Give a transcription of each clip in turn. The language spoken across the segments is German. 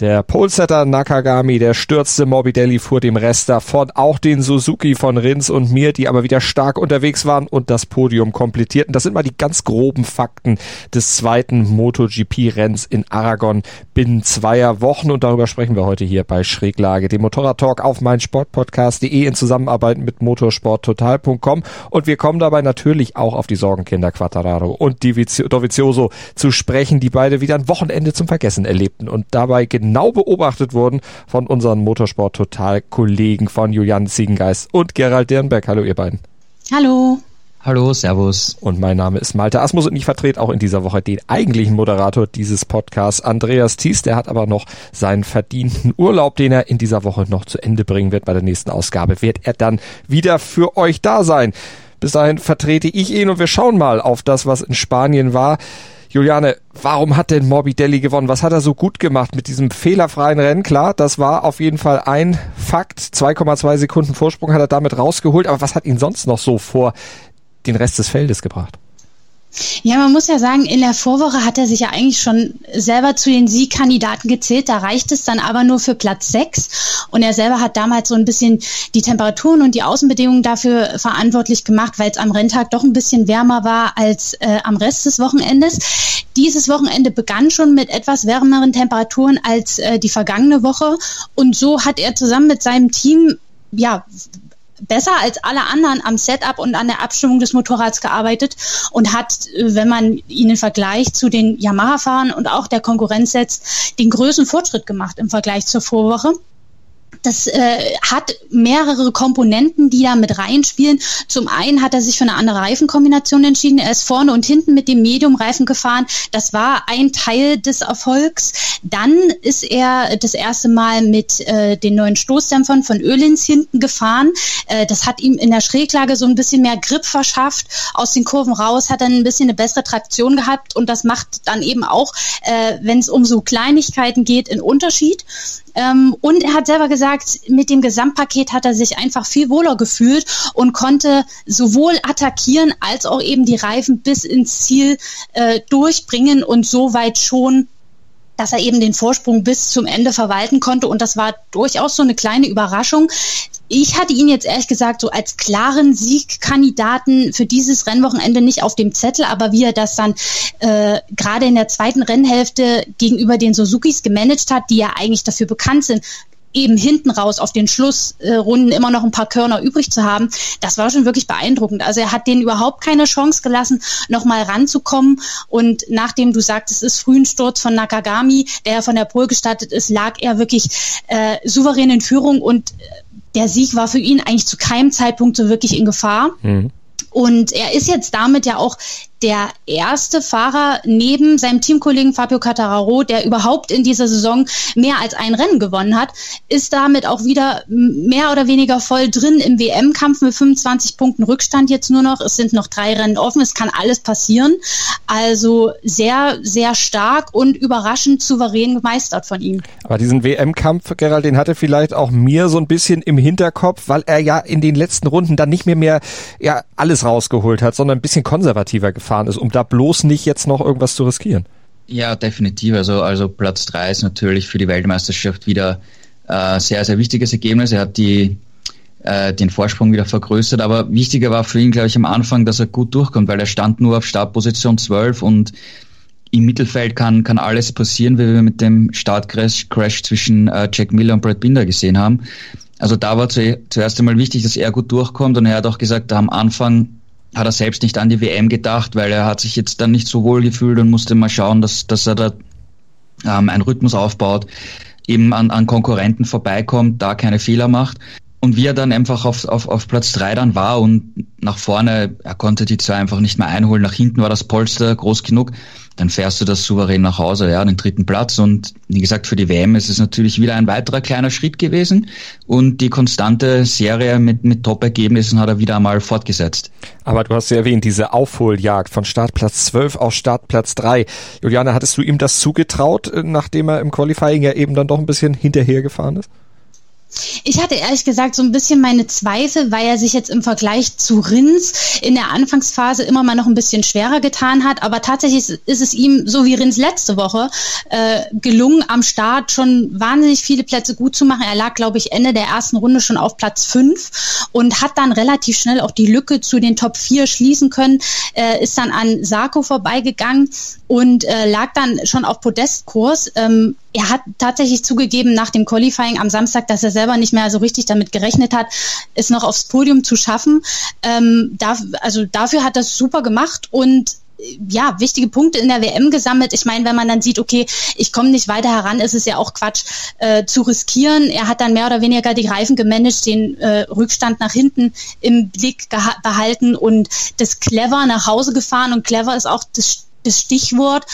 Der Polesetter Nakagami, der stürzte Morbidelli fuhr dem Rest davon, auch den Suzuki von Rins und mir, die aber wieder stark unterwegs waren und das Podium komplettierten. Das sind mal die ganz groben Fakten des zweiten MotoGP-Renns in Aragon binnen zweier Wochen. Und darüber sprechen wir heute hier bei Schräglage, dem Motorrad-Talk auf meinsportpodcast.de in Zusammenarbeit mit motorsporttotal.com und wir kommen dabei natürlich auch auf die Sorgenkinder Quattararo und Dovizioso zu sprechen, die beide wieder ein Wochenende zum Vergessen erlebten und dabei genau genau beobachtet wurden von unseren Motorsport-Total-Kollegen von Julian Ziegengeist und Gerald Dirnberg. Hallo ihr beiden. Hallo. Hallo, Servus. Und mein Name ist Malte Asmus und ich vertrete auch in dieser Woche den eigentlichen Moderator dieses Podcasts, Andreas Thies. Der hat aber noch seinen verdienten Urlaub, den er in dieser Woche noch zu Ende bringen wird. Bei der nächsten Ausgabe wird er dann wieder für euch da sein. Bis dahin vertrete ich ihn und wir schauen mal auf das, was in Spanien war. Juliane, warum hat denn Morbidelli gewonnen? Was hat er so gut gemacht mit diesem fehlerfreien Rennen? Klar, das war auf jeden Fall ein Fakt. 2,2 Sekunden Vorsprung hat er damit rausgeholt. Aber was hat ihn sonst noch so vor den Rest des Feldes gebracht? Ja, man muss ja sagen, in der Vorwoche hat er sich ja eigentlich schon selber zu den Siegkandidaten gezählt. Da reicht es dann aber nur für Platz sechs. Und er selber hat damals so ein bisschen die Temperaturen und die Außenbedingungen dafür verantwortlich gemacht, weil es am Renntag doch ein bisschen wärmer war als äh, am Rest des Wochenendes. Dieses Wochenende begann schon mit etwas wärmeren Temperaturen als äh, die vergangene Woche. Und so hat er zusammen mit seinem Team ja, besser als alle anderen am Setup und an der Abstimmung des Motorrads gearbeitet und hat, äh, wenn man ihn in Vergleich zu den Yamaha-Fahrern und auch der Konkurrenz setzt, den größten Fortschritt gemacht im Vergleich zur Vorwoche das äh, hat mehrere Komponenten, die da mit reinspielen. Zum einen hat er sich für eine andere Reifenkombination entschieden. Er ist vorne und hinten mit dem Medium-Reifen gefahren. Das war ein Teil des Erfolgs. Dann ist er das erste Mal mit äh, den neuen Stoßdämpfern von Ölins hinten gefahren. Äh, das hat ihm in der Schräglage so ein bisschen mehr Grip verschafft. Aus den Kurven raus hat er ein bisschen eine bessere Traktion gehabt und das macht dann eben auch, äh, wenn es um so Kleinigkeiten geht, einen Unterschied. Ähm, und er hat selber gesagt, mit dem Gesamtpaket hat er sich einfach viel wohler gefühlt und konnte sowohl attackieren als auch eben die Reifen bis ins Ziel äh, durchbringen und so weit schon dass er eben den Vorsprung bis zum Ende verwalten konnte. Und das war durchaus so eine kleine Überraschung. Ich hatte ihn jetzt ehrlich gesagt so als klaren Siegkandidaten für dieses Rennwochenende nicht auf dem Zettel, aber wie er das dann äh, gerade in der zweiten Rennhälfte gegenüber den Suzukis gemanagt hat, die ja eigentlich dafür bekannt sind, eben hinten raus auf den Schlussrunden immer noch ein paar Körner übrig zu haben, das war schon wirklich beeindruckend. Also er hat denen überhaupt keine Chance gelassen, nochmal ranzukommen. Und nachdem du sagtest, es ist frühen Sturz von Nakagami, der ja von der Pol gestartet ist, lag er wirklich äh, souverän in Führung und der Sieg war für ihn eigentlich zu keinem Zeitpunkt so wirklich in Gefahr. Mhm. Und er ist jetzt damit ja auch der erste Fahrer neben seinem Teamkollegen Fabio Cattararo, der überhaupt in dieser Saison mehr als ein Rennen gewonnen hat, ist damit auch wieder mehr oder weniger voll drin im WM-Kampf mit 25 Punkten Rückstand jetzt nur noch. Es sind noch drei Rennen offen, es kann alles passieren. Also sehr, sehr stark und überraschend souverän gemeistert von ihm. Aber diesen WM-Kampf, Gerald, den hatte vielleicht auch mir so ein bisschen im Hinterkopf, weil er ja in den letzten Runden dann nicht mehr mehr ja, alles rausgeholt hat, sondern ein bisschen konservativer gefahren gefahren ist, um da bloß nicht jetzt noch irgendwas zu riskieren. Ja, definitiv. Also, also Platz drei ist natürlich für die Weltmeisterschaft wieder äh, sehr, sehr wichtiges Ergebnis. Er hat die, äh, den Vorsprung wieder vergrößert, aber wichtiger war für ihn, glaube ich, am Anfang, dass er gut durchkommt, weil er stand nur auf Startposition 12 und im Mittelfeld kann, kann alles passieren, wie wir mit dem Startcrash Crash zwischen äh, Jack Miller und Brad Binder gesehen haben. Also da war zu, zuerst einmal wichtig, dass er gut durchkommt und er hat auch gesagt, am Anfang hat er selbst nicht an die WM gedacht, weil er hat sich jetzt dann nicht so wohl gefühlt und musste mal schauen, dass, dass er da ähm, einen Rhythmus aufbaut, eben an, an Konkurrenten vorbeikommt, da keine Fehler macht. und wie er dann einfach auf, auf, auf Platz drei dann war und nach vorne, er konnte die zwei einfach nicht mehr einholen. Nach hinten war das Polster groß genug dann fährst du das souverän nach Hause, ja, den dritten Platz. Und wie gesagt, für die WM ist es natürlich wieder ein weiterer kleiner Schritt gewesen. Und die konstante Serie mit, mit Top-Ergebnissen hat er wieder einmal fortgesetzt. Aber du hast ja erwähnt, diese Aufholjagd von Startplatz 12 auf Startplatz 3. Juliane, hattest du ihm das zugetraut, äh, nachdem er im Qualifying ja eben dann doch ein bisschen hinterhergefahren ist? Ich hatte ehrlich gesagt so ein bisschen meine Zweifel, weil er sich jetzt im Vergleich zu Rins in der Anfangsphase immer mal noch ein bisschen schwerer getan hat. Aber tatsächlich ist es ihm, so wie Rins letzte Woche, äh, gelungen, am Start schon wahnsinnig viele Plätze gut zu machen. Er lag, glaube ich, Ende der ersten Runde schon auf Platz fünf und hat dann relativ schnell auch die Lücke zu den Top 4 schließen können, äh, ist dann an Sarko vorbeigegangen und äh, lag dann schon auf Podestkurs. Ähm, er hat tatsächlich zugegeben nach dem Qualifying am Samstag, dass er selber nicht mehr so richtig damit gerechnet hat, es noch aufs Podium zu schaffen. Ähm, da, also dafür hat er es super gemacht und ja, wichtige Punkte in der WM gesammelt. Ich meine, wenn man dann sieht, okay, ich komme nicht weiter heran, ist es ja auch Quatsch äh, zu riskieren. Er hat dann mehr oder weniger die Reifen gemanagt, den äh, Rückstand nach hinten im Blick behalten und das clever nach Hause gefahren. Und clever ist auch das, das Stichwort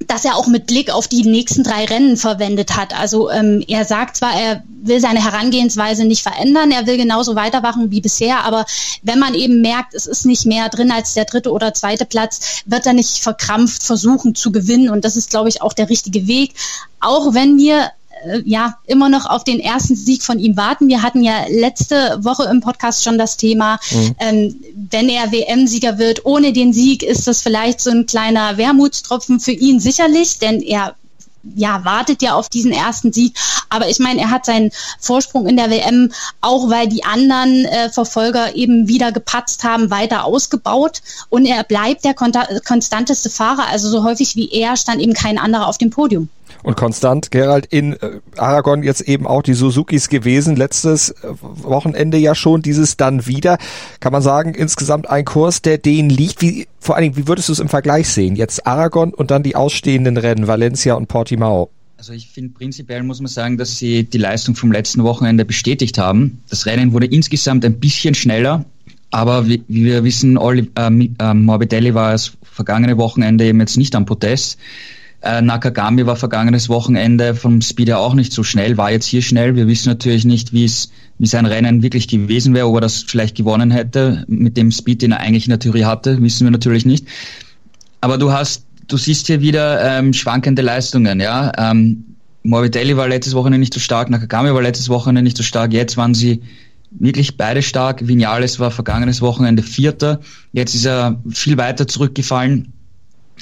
das er auch mit Blick auf die nächsten drei Rennen verwendet hat. Also ähm, er sagt zwar, er will seine Herangehensweise nicht verändern, er will genauso weitermachen wie bisher, aber wenn man eben merkt, es ist nicht mehr drin als der dritte oder zweite Platz, wird er nicht verkrampft versuchen zu gewinnen und das ist, glaube ich, auch der richtige Weg. Auch wenn wir äh, ja immer noch auf den ersten Sieg von ihm warten. Wir hatten ja letzte Woche im Podcast schon das Thema, mhm. ähm, wenn er WM-Sieger wird, ohne den Sieg ist das vielleicht so ein kleiner Wermutstropfen für ihn sicherlich, denn er ja, wartet ja auf diesen ersten Sieg. Aber ich meine, er hat seinen Vorsprung in der WM, auch weil die anderen äh, Verfolger eben wieder gepatzt haben, weiter ausgebaut. Und er bleibt der konstanteste Fahrer. Also so häufig wie er stand eben kein anderer auf dem Podium. Und konstant, Gerald, in äh, Aragon jetzt eben auch die Suzukis gewesen. Letztes äh, Wochenende ja schon, dieses dann wieder. Kann man sagen, insgesamt ein Kurs, der denen liegt. Wie, vor allen Dingen, wie würdest du es im Vergleich sehen? Jetzt Aragon und dann die ausstehenden Rennen, Valencia und Portimao. Also ich finde prinzipiell muss man sagen, dass sie die Leistung vom letzten Wochenende bestätigt haben. Das Rennen wurde insgesamt ein bisschen schneller, aber wie, wir wissen, Oli, äh, äh, Morbidelli war das vergangene Wochenende eben jetzt nicht am Podest. Äh, Nakagami war vergangenes Wochenende vom Speed ja auch nicht so schnell, war jetzt hier schnell. Wir wissen natürlich nicht, wie es wie sein Rennen wirklich gewesen wäre, ob er das vielleicht gewonnen hätte mit dem Speed, den er eigentlich in der Theorie hatte, wissen wir natürlich nicht. Aber du hast, du siehst hier wieder ähm, schwankende Leistungen, ja. Ähm, Morbidelli war letztes Wochenende nicht so stark, Nakagami war letztes Wochenende nicht so stark, jetzt waren sie wirklich beide stark. Vinales war vergangenes Wochenende Vierter, jetzt ist er viel weiter zurückgefallen.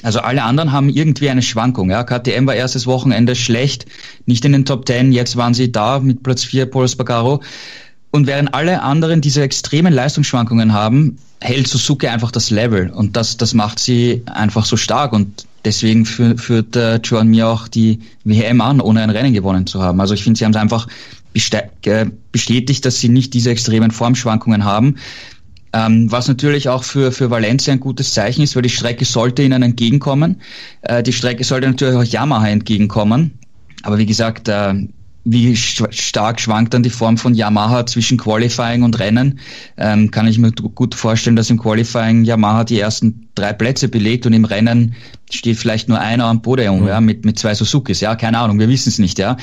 Also alle anderen haben irgendwie eine Schwankung. Ja. KTM war erstes Wochenende schlecht, nicht in den Top Ten, jetzt waren sie da mit Platz 4 Paul Spagaro. Und während alle anderen diese extremen Leistungsschwankungen haben, hält Suzuki einfach das Level. Und das, das macht sie einfach so stark. Und deswegen führt, führt äh, Joan mir auch die WM an, ohne ein Rennen gewonnen zu haben. Also ich finde, sie haben es einfach bestätigt, dass sie nicht diese extremen Formschwankungen haben. Ähm, was natürlich auch für, für Valencia ein gutes Zeichen ist, weil die Strecke sollte ihnen entgegenkommen. Äh, die Strecke sollte natürlich auch Yamaha entgegenkommen. Aber wie gesagt, äh, wie stark schwankt dann die Form von Yamaha zwischen Qualifying und Rennen, ähm, kann ich mir gut vorstellen, dass im Qualifying Yamaha die ersten drei Plätze belegt und im Rennen steht vielleicht nur einer am Podium, mhm. ja, mit, mit zwei Suzukis, ja, keine Ahnung, wir wissen es nicht, ja.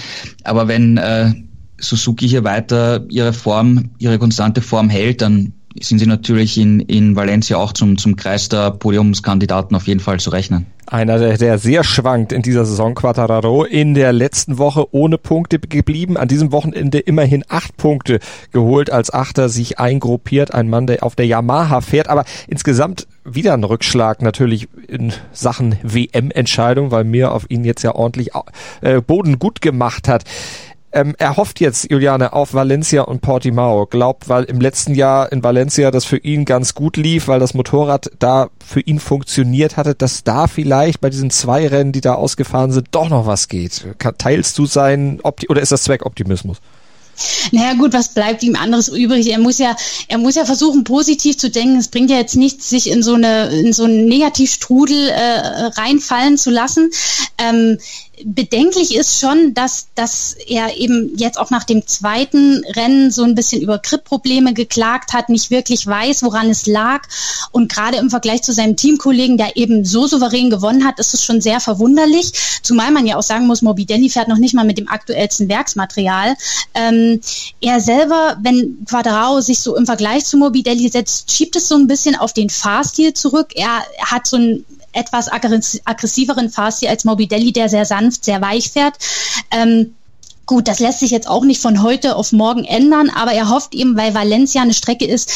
Aber wenn äh, Suzuki hier weiter ihre Form, ihre konstante Form hält, dann sind sie natürlich in, in Valencia auch zum, zum Kreis der Podiumskandidaten auf jeden Fall zu rechnen. Einer, der, der sehr schwankt in dieser Saison, Quattararo, in der letzten Woche ohne Punkte geblieben, an diesem Wochenende immerhin acht Punkte geholt, als Achter sich eingruppiert, ein Mann, der auf der Yamaha fährt, aber insgesamt wieder ein Rückschlag natürlich in Sachen WM-Entscheidung, weil mir auf ihn jetzt ja ordentlich äh, Boden gut gemacht hat. Ähm, er hofft jetzt, Juliane, auf Valencia und Portimao. Glaubt, weil im letzten Jahr in Valencia das für ihn ganz gut lief, weil das Motorrad da für ihn funktioniert hatte, dass da vielleicht bei diesen zwei Rennen, die da ausgefahren sind, doch noch was geht. Teilst du sein Opti oder ist das Zweckoptimismus? Naja gut, was bleibt ihm anderes übrig? Er muss ja, er muss ja versuchen, positiv zu denken. Es bringt ja jetzt nichts, sich in so eine, in so einen Negativstrudel äh, reinfallen zu lassen. Ähm, bedenklich ist schon, dass, dass er eben jetzt auch nach dem zweiten Rennen so ein bisschen über Gripprobleme geklagt hat, nicht wirklich weiß, woran es lag. Und gerade im Vergleich zu seinem Teamkollegen, der eben so souverän gewonnen hat, ist es schon sehr verwunderlich. Zumal man ja auch sagen muss, Morbidelli fährt noch nicht mal mit dem aktuellsten Werksmaterial. Ähm, er selber, wenn Quadrao sich so im Vergleich zu Morbidelli setzt, schiebt es so ein bisschen auf den Fahrstil zurück. Er hat so ein etwas aggressiveren Fahrstil als Morbidelli, der sehr sanft, sehr weich fährt. Ähm, Gut, das lässt sich jetzt auch nicht von heute auf morgen ändern, aber er hofft eben, weil Valencia eine Strecke ist,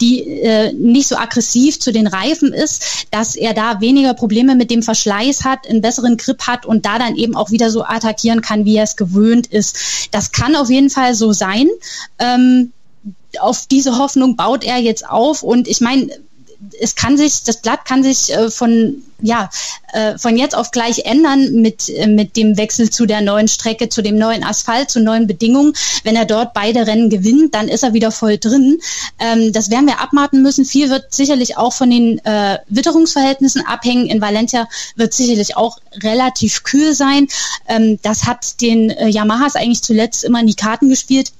die äh, nicht so aggressiv zu den Reifen ist, dass er da weniger Probleme mit dem Verschleiß hat, einen besseren Grip hat und da dann eben auch wieder so attackieren kann, wie er es gewöhnt ist. Das kann auf jeden Fall so sein. Ähm, auf diese Hoffnung baut er jetzt auf und ich meine, es kann sich, das Blatt kann sich äh, von ja, äh, von jetzt auf gleich ändern mit, äh, mit dem Wechsel zu der neuen Strecke, zu dem neuen Asphalt, zu neuen Bedingungen. Wenn er dort beide Rennen gewinnt, dann ist er wieder voll drin. Ähm, das werden wir abwarten müssen. Viel wird sicherlich auch von den äh, Witterungsverhältnissen abhängen. In Valencia wird sicherlich auch relativ kühl sein. Ähm, das hat den äh, Yamahas eigentlich zuletzt immer in die Karten gespielt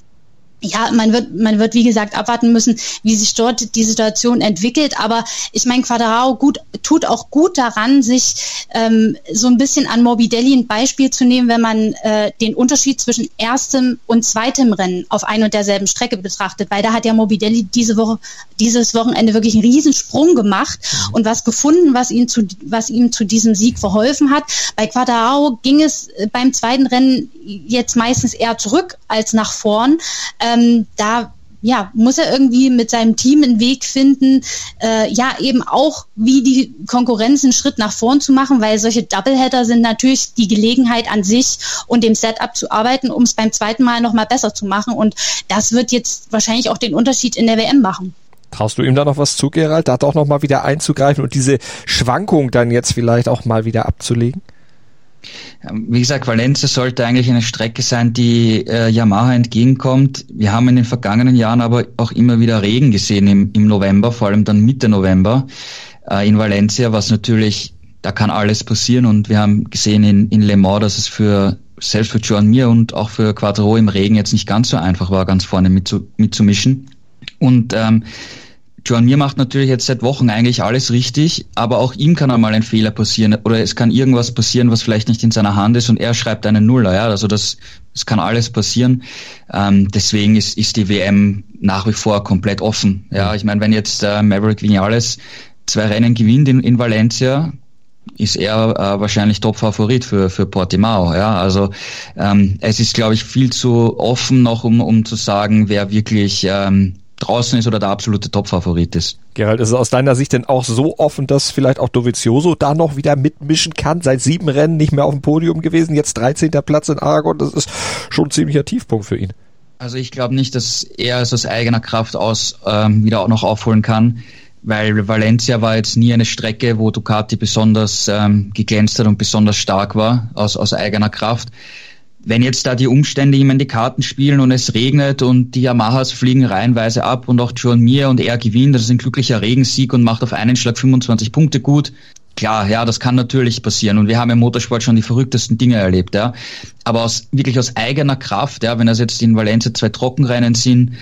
ja, man wird, man wird wie gesagt abwarten müssen, wie sich dort die Situation entwickelt. Aber ich meine, Quadrao gut, tut auch gut daran, sich ähm, so ein bisschen an Morbidelli ein Beispiel zu nehmen, wenn man äh, den Unterschied zwischen erstem und zweitem Rennen auf ein und derselben Strecke betrachtet. Weil da hat ja Morbidelli diese Woche, dieses Wochenende wirklich einen Riesensprung gemacht mhm. und was gefunden, was ihn zu, was ihm zu diesem Sieg verholfen hat. Bei Quadrao ging es äh, beim zweiten Rennen jetzt meistens eher zurück als nach vorn. Äh, ähm, da ja, muss er irgendwie mit seinem Team einen Weg finden, äh, ja, eben auch wie die Konkurrenz einen Schritt nach vorn zu machen, weil solche Doubleheader sind natürlich die Gelegenheit an sich und dem Setup zu arbeiten, um es beim zweiten Mal nochmal besser zu machen. Und das wird jetzt wahrscheinlich auch den Unterschied in der WM machen. Traust du ihm da noch was zu, Gerald, da doch nochmal wieder einzugreifen und diese Schwankung dann jetzt vielleicht auch mal wieder abzulegen? Wie gesagt, Valencia sollte eigentlich eine Strecke sein, die äh, Yamaha entgegenkommt. Wir haben in den vergangenen Jahren aber auch immer wieder Regen gesehen im, im November, vor allem dann Mitte November äh, in Valencia, was natürlich, da kann alles passieren und wir haben gesehen in, in Le Mans, dass es für selbst für Joan Mir und auch für Quattro im Regen jetzt nicht ganz so einfach war, ganz vorne mitzumischen. Und ähm, Joan Mir macht natürlich jetzt seit Wochen eigentlich alles richtig, aber auch ihm kann einmal ein Fehler passieren oder es kann irgendwas passieren, was vielleicht nicht in seiner Hand ist und er schreibt einen Nuller. Ja, also das, das kann alles passieren. Ähm, deswegen ist, ist die WM nach wie vor komplett offen. Ja, ich meine, wenn jetzt äh, Maverick Vinales zwei Rennen gewinnt in, in Valencia, ist er äh, wahrscheinlich Top-Favorit für, für Portimao. Ja, also ähm, es ist, glaube ich, viel zu offen noch, um, um zu sagen, wer wirklich ähm, draußen ist oder der absolute Top-Favorit ist. Gerald, ist es aus deiner Sicht denn auch so offen, dass vielleicht auch Dovizioso da noch wieder mitmischen kann? Seit sieben Rennen nicht mehr auf dem Podium gewesen, jetzt 13. Platz in Aragon, das ist schon ein ziemlicher Tiefpunkt für ihn. Also ich glaube nicht, dass er es aus eigener Kraft aus ähm, wieder auch noch aufholen kann, weil Valencia war jetzt nie eine Strecke, wo Ducati besonders ähm, geglänzt hat und besonders stark war aus, aus eigener Kraft wenn jetzt da die Umstände ihm in die Karten spielen und es regnet und die Yamahas fliegen reihenweise ab und auch John Mir und er gewinnt, das ist ein glücklicher Regensieg und macht auf einen Schlag 25 Punkte gut. Klar, ja, das kann natürlich passieren und wir haben im Motorsport schon die verrücktesten Dinge erlebt, ja. Aber aus, wirklich aus eigener Kraft, ja, wenn das jetzt in Valencia zwei Trockenrennen sind,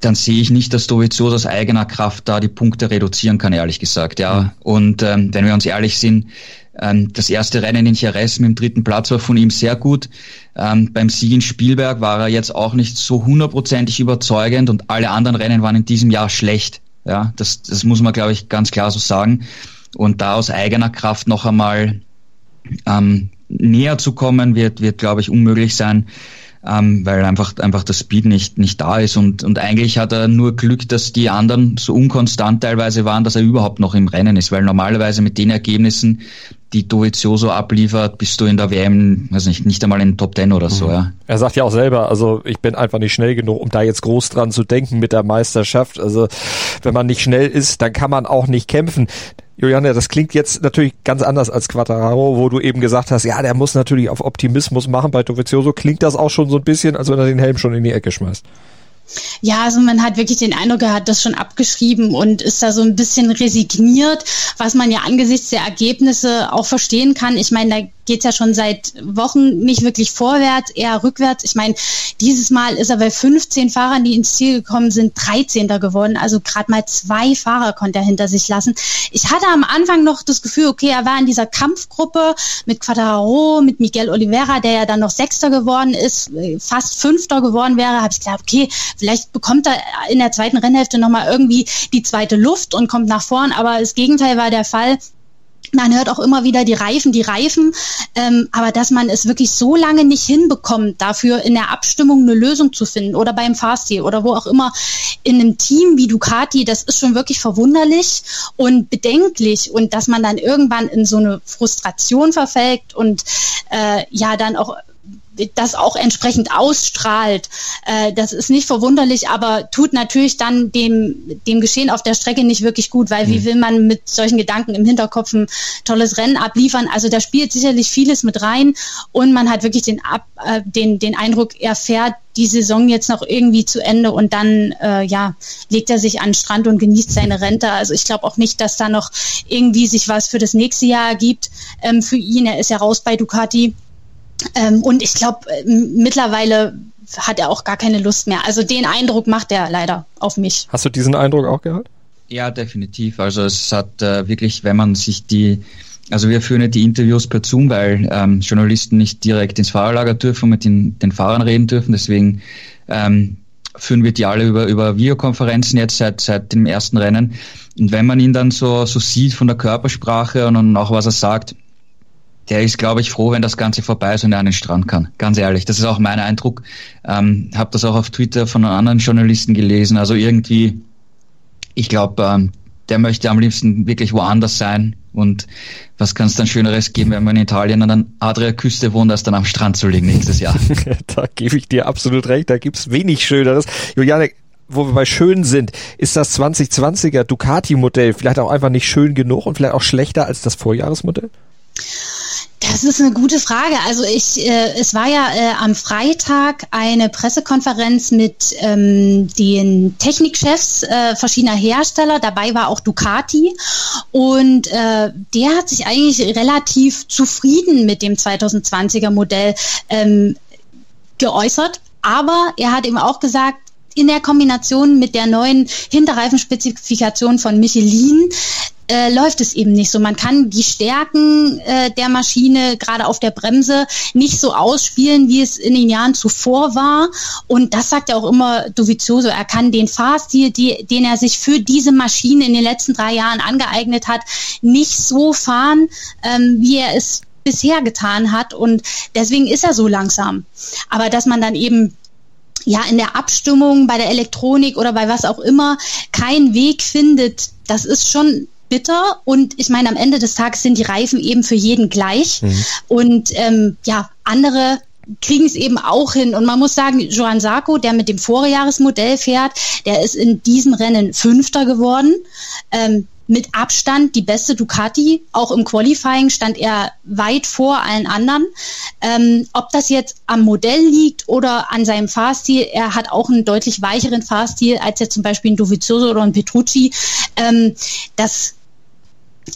dann sehe ich nicht, dass Dovizioso aus eigener Kraft da die Punkte reduzieren kann, ehrlich gesagt, ja. Mhm. Und ähm, wenn wir uns ehrlich sind, das erste Rennen in Jerez mit dem dritten Platz war von ihm sehr gut. Ähm, beim Sieg in Spielberg war er jetzt auch nicht so hundertprozentig überzeugend und alle anderen Rennen waren in diesem Jahr schlecht. Ja, das, das muss man, glaube ich, ganz klar so sagen. Und da aus eigener Kraft noch einmal ähm, näher zu kommen, wird, wird glaube ich, unmöglich sein ähm, weil einfach, einfach das Speed nicht, nicht da ist. Und, und eigentlich hat er nur Glück, dass die anderen so unkonstant teilweise waren, dass er überhaupt noch im Rennen ist, weil normalerweise mit den Ergebnissen, die Dovizioso abliefert, bist du in der WM, weiß nicht, nicht einmal in den Top Ten oder so, mhm. ja. Er sagt ja auch selber, also ich bin einfach nicht schnell genug, um da jetzt groß dran zu denken mit der Meisterschaft. Also wenn man nicht schnell ist, dann kann man auch nicht kämpfen. Juliane, das klingt jetzt natürlich ganz anders als Quattararo, wo du eben gesagt hast, ja, der muss natürlich auf Optimismus machen. Bei Dovizioso klingt das auch schon so ein bisschen, als wenn er den Helm schon in die Ecke schmeißt. Ja, also man hat wirklich den Eindruck, er hat das schon abgeschrieben und ist da so ein bisschen resigniert, was man ja angesichts der Ergebnisse auch verstehen kann. Ich meine, da geht's ja schon seit Wochen nicht wirklich vorwärts, eher rückwärts. Ich meine, dieses Mal ist er bei 15 Fahrern, die ins Ziel gekommen sind, 13. geworden. Also gerade mal zwei Fahrer konnte er hinter sich lassen. Ich hatte am Anfang noch das Gefühl, okay, er war in dieser Kampfgruppe mit Quadraro, mit Miguel Oliveira, der ja dann noch Sechster geworden ist, fast Fünfter geworden wäre, habe ich gedacht, okay, vielleicht bekommt er in der zweiten Rennhälfte nochmal irgendwie die zweite Luft und kommt nach vorn. Aber das Gegenteil war der Fall. Man hört auch immer wieder die Reifen, die Reifen, ähm, aber dass man es wirklich so lange nicht hinbekommt, dafür in der Abstimmung eine Lösung zu finden oder beim Fahrstil oder wo auch immer in einem Team wie Ducati, das ist schon wirklich verwunderlich und bedenklich. Und dass man dann irgendwann in so eine Frustration verfällt und äh, ja dann auch das auch entsprechend ausstrahlt. Äh, das ist nicht verwunderlich, aber tut natürlich dann dem, dem Geschehen auf der Strecke nicht wirklich gut, weil wie mhm. will man mit solchen Gedanken im Hinterkopf ein tolles Rennen abliefern? Also da spielt sicherlich vieles mit rein und man hat wirklich den, Ab, äh, den, den Eindruck, er fährt die Saison jetzt noch irgendwie zu Ende und dann äh, ja legt er sich an den Strand und genießt seine Rente. Also ich glaube auch nicht, dass da noch irgendwie sich was für das nächste Jahr ergibt ähm, für ihn. Er ist ja raus bei Ducati. Ähm, und ich glaube, äh, mittlerweile hat er auch gar keine Lust mehr. Also den Eindruck macht er leider auf mich. Hast du diesen Eindruck auch gehabt? Ja, definitiv. Also es hat äh, wirklich, wenn man sich die, also wir führen ja die Interviews per Zoom, weil ähm, Journalisten nicht direkt ins Fahrerlager dürfen und mit den, den Fahrern reden dürfen. Deswegen ähm, führen wir die alle über, über Videokonferenzen jetzt seit, seit dem ersten Rennen. Und wenn man ihn dann so, so sieht von der Körpersprache und, und auch was er sagt, der ist, glaube ich, froh, wenn das Ganze vorbei ist und er an den Strand kann. Ganz ehrlich, das ist auch mein Eindruck. Ähm, habe das auch auf Twitter von anderen Journalisten gelesen. Also irgendwie, ich glaube, ähm, der möchte am liebsten wirklich woanders sein. Und was kann es dann Schöneres geben, wenn man in Italien an der Adria-Küste wohnt, als dann am Strand zu liegen nächstes Jahr? da gebe ich dir absolut recht. Da gibt's wenig Schöneres. Juliane, wo wir bei schön sind, ist das 2020er Ducati-Modell vielleicht auch einfach nicht schön genug und vielleicht auch schlechter als das Vorjahresmodell? Das ist eine gute Frage. Also ich, äh, es war ja äh, am Freitag eine Pressekonferenz mit ähm, den Technikchefs äh, verschiedener Hersteller. Dabei war auch Ducati und äh, der hat sich eigentlich relativ zufrieden mit dem 2020er Modell ähm, geäußert. Aber er hat eben auch gesagt, in der Kombination mit der neuen Hinterreifenspezifikation von Michelin äh, läuft es eben nicht so. Man kann die Stärken äh, der Maschine gerade auf der Bremse nicht so ausspielen, wie es in den Jahren zuvor war. Und das sagt ja auch immer Dovizioso. Er kann den Fahrstil, die, den er sich für diese Maschine in den letzten drei Jahren angeeignet hat, nicht so fahren, ähm, wie er es bisher getan hat. Und deswegen ist er so langsam. Aber dass man dann eben ja in der Abstimmung bei der Elektronik oder bei was auch immer keinen Weg findet, das ist schon bitter und ich meine, am Ende des Tages sind die Reifen eben für jeden gleich mhm. und ähm, ja, andere kriegen es eben auch hin. Und man muss sagen, Joan Sarko, der mit dem Vorjahresmodell fährt, der ist in diesem Rennen Fünfter geworden. Ähm, mit Abstand die beste Ducati. Auch im Qualifying stand er weit vor allen anderen. Ähm, ob das jetzt am Modell liegt oder an seinem Fahrstil, er hat auch einen deutlich weicheren Fahrstil als jetzt zum Beispiel ein Dovizioso oder ein Petrucci. Ähm, das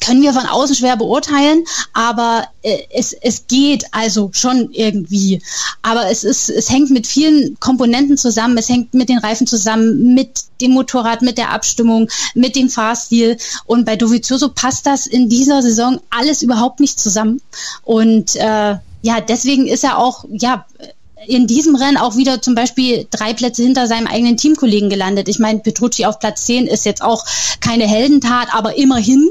können wir von außen schwer beurteilen, aber äh, es, es geht also schon irgendwie. Aber es ist, es hängt mit vielen Komponenten zusammen. Es hängt mit den Reifen zusammen, mit dem Motorrad, mit der Abstimmung, mit dem Fahrstil. Und bei Dovizioso passt das in dieser Saison alles überhaupt nicht zusammen. Und äh, ja, deswegen ist er auch, ja, in diesem Rennen auch wieder zum Beispiel drei Plätze hinter seinem eigenen Teamkollegen gelandet. Ich meine, Petrucci auf Platz 10 ist jetzt auch keine Heldentat, aber immerhin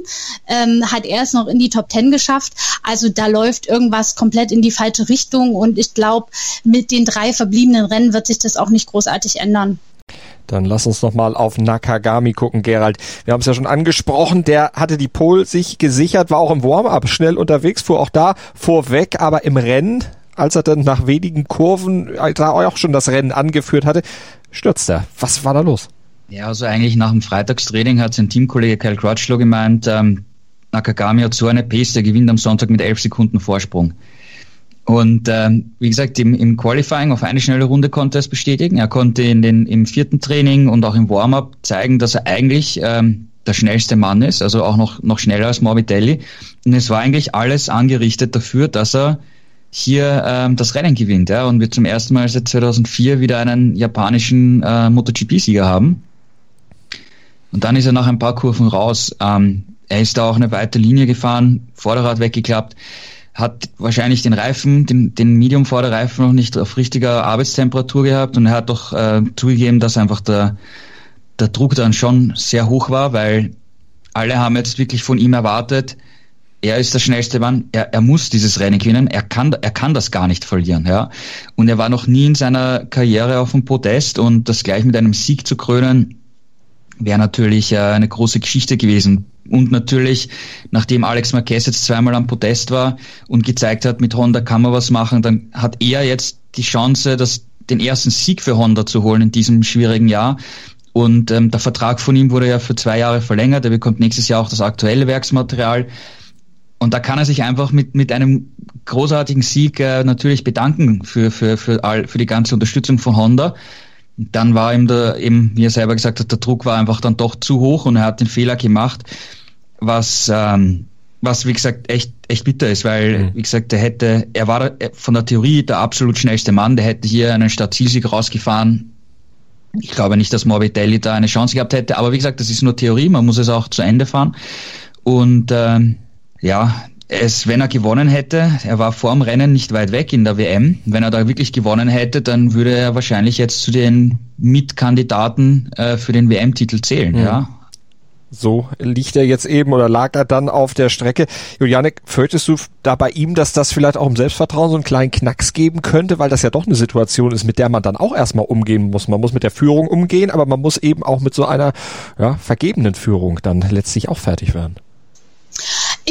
ähm, hat er es noch in die Top 10 geschafft. Also da läuft irgendwas komplett in die falsche Richtung und ich glaube, mit den drei verbliebenen Rennen wird sich das auch nicht großartig ändern. Dann lass uns noch mal auf Nakagami gucken, Gerald. Wir haben es ja schon angesprochen, der hatte die Pole sich gesichert, war auch im Warm-up schnell unterwegs, fuhr auch da vorweg, aber im Rennen als er dann nach wenigen Kurven äh, da auch schon das Rennen angeführt hatte, stürzt er. Was war da los? Ja, also eigentlich nach dem Freitagstraining hat sein Teamkollege Kyle Crutchlow gemeint, ähm, Nakagami hat so eine der gewinnt am Sonntag mit elf Sekunden Vorsprung. Und ähm, wie gesagt, im, im Qualifying auf eine schnelle Runde konnte er es bestätigen. Er konnte in den, im vierten Training und auch im Warm-up zeigen, dass er eigentlich ähm, der schnellste Mann ist, also auch noch, noch schneller als Morbidelli. Und es war eigentlich alles angerichtet dafür, dass er hier ähm, das Rennen gewinnt ja, und wir zum ersten Mal seit 2004 wieder einen japanischen äh, MotoGP-Sieger haben. Und dann ist er nach ein paar Kurven raus. Ähm, er ist da auch eine weite Linie gefahren, Vorderrad weggeklappt, hat wahrscheinlich den Reifen, den, den Medium-Vorderreifen noch nicht auf richtiger Arbeitstemperatur gehabt und er hat doch äh, zugegeben, dass einfach der, der Druck dann schon sehr hoch war, weil alle haben jetzt wirklich von ihm erwartet, er ist der schnellste Mann, er, er muss dieses Rennen gewinnen, er kann, er kann das gar nicht verlieren, ja. Und er war noch nie in seiner Karriere auf dem Podest und das gleich mit einem Sieg zu krönen, wäre natürlich äh, eine große Geschichte gewesen. Und natürlich, nachdem Alex Marquez jetzt zweimal am Podest war und gezeigt hat, mit Honda kann man was machen, dann hat er jetzt die Chance, das, den ersten Sieg für Honda zu holen in diesem schwierigen Jahr. Und ähm, der Vertrag von ihm wurde ja für zwei Jahre verlängert. Er bekommt nächstes Jahr auch das aktuelle Werksmaterial. Und da kann er sich einfach mit, mit einem großartigen Sieg äh, natürlich bedanken für, für, für, all, für die ganze Unterstützung von Honda dann war ihm der, eben, wie er selber gesagt hat, der Druck war einfach dann doch zu hoch und er hat den Fehler gemacht, was, ähm, was wie gesagt echt, echt bitter ist, weil, mhm. wie gesagt, er hätte, er war von der Theorie der absolut schnellste Mann, der hätte hier einen Startzielsieg rausgefahren. Ich glaube nicht, dass Morbidelli da eine Chance gehabt hätte, aber wie gesagt, das ist nur Theorie, man muss es auch zu Ende fahren. Und ähm, ja, es, wenn er gewonnen hätte, er war vor dem Rennen nicht weit weg in der WM, wenn er da wirklich gewonnen hätte, dann würde er wahrscheinlich jetzt zu den Mitkandidaten äh, für den WM-Titel zählen, mhm. ja. So liegt er jetzt eben oder lag er dann auf der Strecke. Julianek, fürchtest du da bei ihm, dass das vielleicht auch im Selbstvertrauen so einen kleinen Knacks geben könnte, weil das ja doch eine Situation ist, mit der man dann auch erstmal umgehen muss. Man muss mit der Führung umgehen, aber man muss eben auch mit so einer ja, vergebenen Führung dann letztlich auch fertig werden.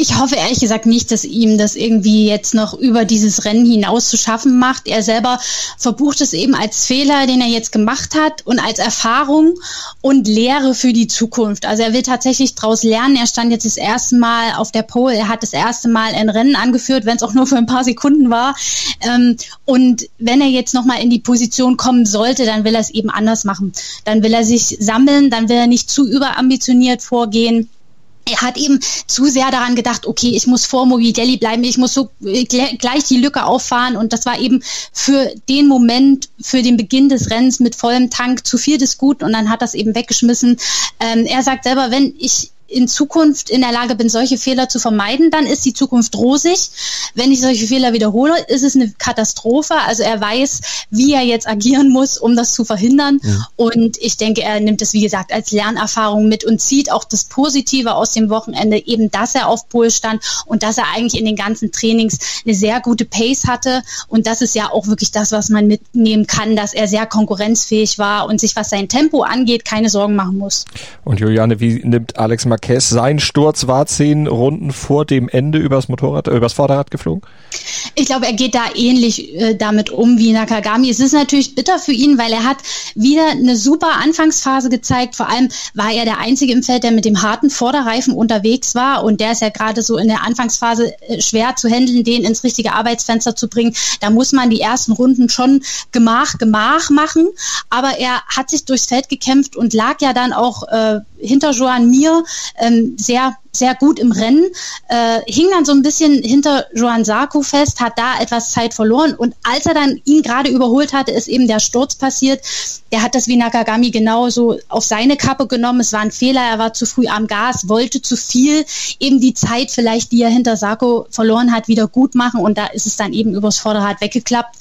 Ich hoffe ehrlich gesagt nicht, dass ihm das irgendwie jetzt noch über dieses Rennen hinaus zu schaffen macht. Er selber verbucht es eben als Fehler, den er jetzt gemacht hat und als Erfahrung und Lehre für die Zukunft. Also er will tatsächlich daraus lernen. Er stand jetzt das erste Mal auf der Pole. Er hat das erste Mal ein Rennen angeführt, wenn es auch nur für ein paar Sekunden war. Ähm, und wenn er jetzt nochmal in die Position kommen sollte, dann will er es eben anders machen. Dann will er sich sammeln, dann will er nicht zu überambitioniert vorgehen er hat eben zu sehr daran gedacht, okay, ich muss vor Mobidelli bleiben, ich muss so äh, gleich die Lücke auffahren und das war eben für den Moment, für den Beginn des Rennens mit vollem Tank zu viel des Guten und dann hat das eben weggeschmissen. Ähm, er sagt selber, wenn ich in Zukunft in der Lage bin, solche Fehler zu vermeiden, dann ist die Zukunft rosig. Wenn ich solche Fehler wiederhole, ist es eine Katastrophe. Also er weiß, wie er jetzt agieren muss, um das zu verhindern. Ja. Und ich denke, er nimmt es, wie gesagt, als Lernerfahrung mit und zieht auch das Positive aus dem Wochenende, eben, dass er auf Pol stand und dass er eigentlich in den ganzen Trainings eine sehr gute Pace hatte. Und das ist ja auch wirklich das, was man mitnehmen kann, dass er sehr konkurrenzfähig war und sich, was sein Tempo angeht, keine Sorgen machen muss. Und Juliane, wie nimmt Alex Marquez. Sein Sturz war zehn Runden vor dem Ende übers Motorrad, äh, übers Vorderrad geflogen? Ich glaube, er geht da ähnlich äh, damit um wie Nakagami. Es ist natürlich bitter für ihn, weil er hat wieder eine super Anfangsphase gezeigt. Vor allem war er der Einzige im Feld, der mit dem harten Vorderreifen unterwegs war. Und der ist ja gerade so in der Anfangsphase äh, schwer zu handeln, den ins richtige Arbeitsfenster zu bringen. Da muss man die ersten Runden schon gemach, gemach machen. Aber er hat sich durchs Feld gekämpft und lag ja dann auch äh, hinter Joan Mir ähm, sehr sehr gut im Rennen, äh, hing dann so ein bisschen hinter Joan Sarko fest, hat da etwas Zeit verloren und als er dann ihn gerade überholt hatte, ist eben der Sturz passiert. Der hat das wie Nakagami genauso auf seine Kappe genommen. Es war ein Fehler, er war zu früh am Gas, wollte zu viel, eben die Zeit vielleicht, die er hinter Sarko verloren hat, wieder gut machen und da ist es dann eben übers Vorderrad weggeklappt.